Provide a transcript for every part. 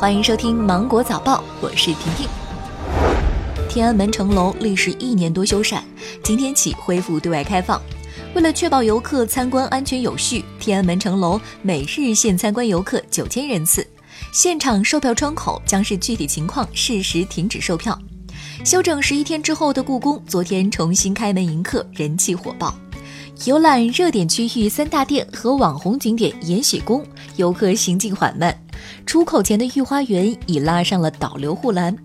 欢迎收听《芒果早报》，我是婷婷。天安门城楼历时一年多修缮，今天起恢复对外开放。为了确保游客参观安全有序，天安门城楼每日限参观游客九千人次，现场售票窗口将是具体情况适时停止售票。休整十一天之后的故宫，昨天重新开门迎客，人气火爆。游览热点区域三大殿和网红景点延禧宫，游客行进缓慢。出口前的御花园已拉上了导流护栏。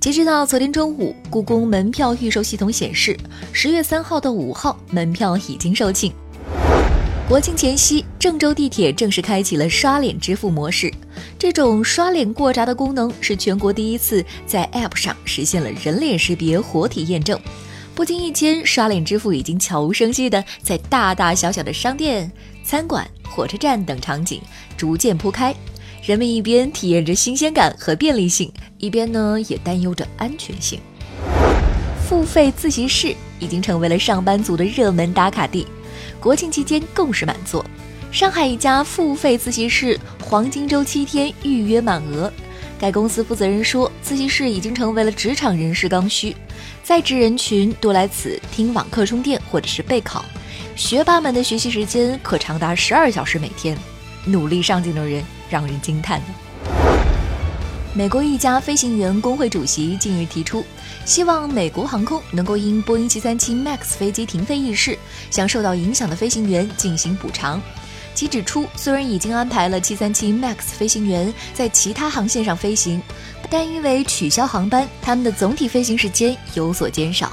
截止到昨天中午，故宫门票预售系统显示，十月三号到五号门票已经售罄。国庆前夕，郑州地铁正式开启了刷脸支付模式。这种刷脸过闸的功能是全国第一次在 App 上实现了人脸识别活体验证。不经意间，刷脸支付已经悄无声息地在大大小小的商店、餐馆、火车站等场景逐渐铺开。人们一边体验着新鲜感和便利性，一边呢也担忧着安全性。付费自习室已经成为了上班族的热门打卡地，国庆期间更是满座。上海一家付费自习室黄金周七天预约满额，该公司负责人说，自习室已经成为了职场人士刚需，在职人群多来此听网课充电或者是备考，学霸们的学习时间可长达十二小时每天，努力上进的人。让人惊叹。美国一家飞行员工会主席近日提出，希望美国航空能够因波音737 MAX 飞机停飞一事，向受到影响的飞行员进行补偿。其指出，虽然已经安排了737 MAX 飞行员在其他航线上飞行，但因为取消航班，他们的总体飞行时间有所减少。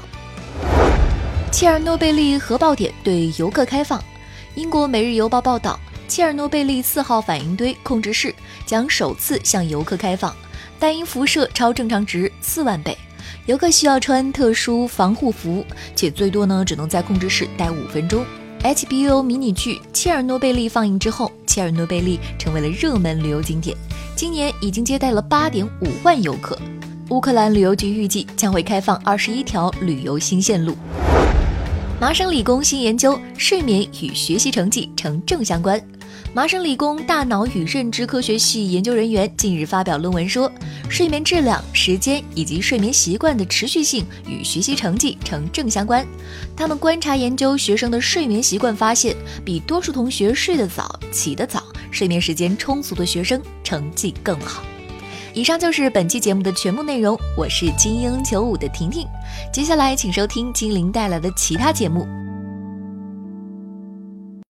切尔诺贝利核爆点对游客开放。英国《每日邮报》报道。切尔诺贝利四号反应堆控制室将首次向游客开放，但因辐射超正常值四万倍，游客需要穿特殊防护服，且最多呢只能在控制室待五分钟。HBO 迷你剧《切尔诺贝利》放映之后，切尔诺贝利成为了热门旅游景点，今年已经接待了八点五万游客。乌克兰旅游局预计将会开放二十一条旅游新线路。麻省理工新研究：睡眠与学习成绩呈正相关。麻省理工大脑与认知科学系研究人员近日发表论文说，睡眠质量、时间以及睡眠习惯的持续性与学习成绩呈正相关。他们观察研究学生的睡眠习惯，发现比多数同学睡得早、起得早、睡眠时间充足的学生成绩更好。以上就是本期节目的全部内容，我是精英九五的婷婷。接下来请收听精灵带来的其他节目。